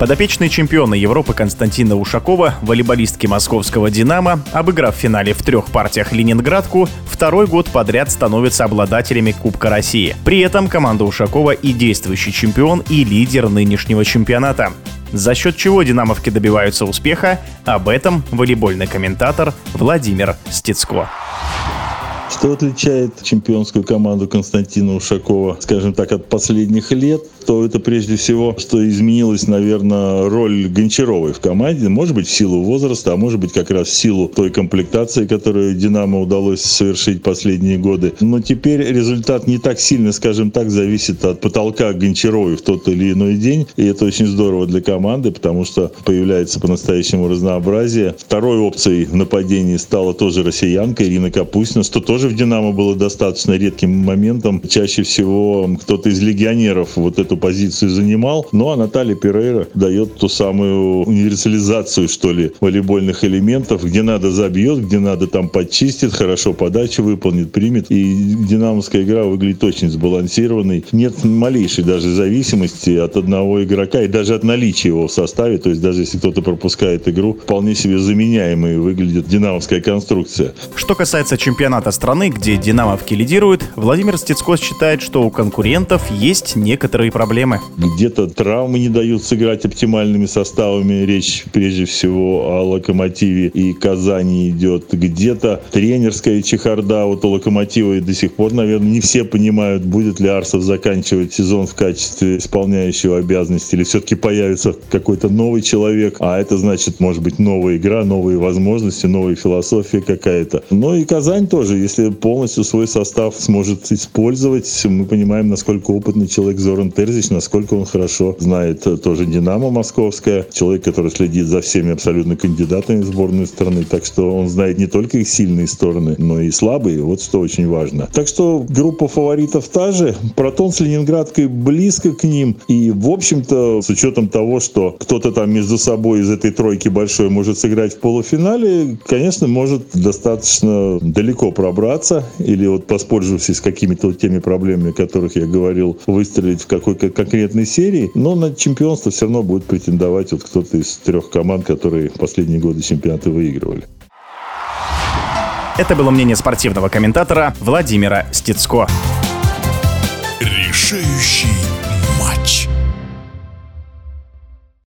Подопечные чемпиона Европы Константина Ушакова, волейболистки московского «Динамо», обыграв в финале в трех партиях Ленинградку, второй год подряд становятся обладателями Кубка России. При этом команда Ушакова и действующий чемпион, и лидер нынешнего чемпионата. За счет чего динамовки добиваются успеха, об этом волейбольный комментатор Владимир Стецко. Что отличает чемпионскую команду Константина Ушакова, скажем так, от последних лет, то это прежде всего, что изменилась, наверное, роль Гончаровой в команде. Может быть, в силу возраста, а может быть, как раз в силу той комплектации, которую «Динамо» удалось совершить последние годы. Но теперь результат не так сильно, скажем так, зависит от потолка Гончаровой в тот или иной день. И это очень здорово для команды, потому что появляется по-настоящему разнообразие. Второй опцией в нападении стала тоже россиянка Ирина Капустина, что тоже в «Динамо» было достаточно редким моментом. Чаще всего кто-то из легионеров вот эту позицию занимал. Ну а Наталья Перейра дает ту самую универсализацию, что ли, волейбольных элементов. Где надо забьет, где надо там подчистит, хорошо подачу выполнит, примет. И динамовская игра выглядит очень сбалансированной. Нет малейшей даже зависимости от одного игрока и даже от наличия его в составе. То есть даже если кто-то пропускает игру, вполне себе заменяемой выглядит динамовская конструкция. Что касается чемпионата страны, где динамовки лидируют, Владимир Стецко считает, что у конкурентов есть некоторые проблемы. Где-то травмы не дают сыграть оптимальными составами. Речь прежде всего о Локомотиве и Казани идет. Где-то тренерская чехарда вот у Локомотива и до сих пор, наверное, не все понимают, будет ли Арсов заканчивать сезон в качестве исполняющего обязанности или все-таки появится какой-то новый человек. А это значит, может быть, новая игра, новые возможности, новая философия какая-то. Но и Казань тоже, если полностью свой состав сможет использовать, мы понимаем, насколько опытный человек Зоран Терзич, насколько он хорошо знает тоже «Динамо» московская, человек, который следит за всеми абсолютно кандидатами в сборную страны, так что он знает не только их сильные стороны, но и слабые, вот что очень важно. Так что группа фаворитов та же, Протон с Ленинградкой близко к ним, и в общем-то, с учетом того, что кто-то там между собой из этой тройки большой может сыграть в полуфинале, конечно, может достаточно далеко пробраться, или вот воспользовавшись какими-то теми проблемами, о которых я говорил, выстрелить в какой конкретной серии, но на чемпионство все равно будет претендовать вот кто-то из трех команд, которые последние годы чемпионаты выигрывали. Это было мнение спортивного комментатора Владимира Стецко. Решающий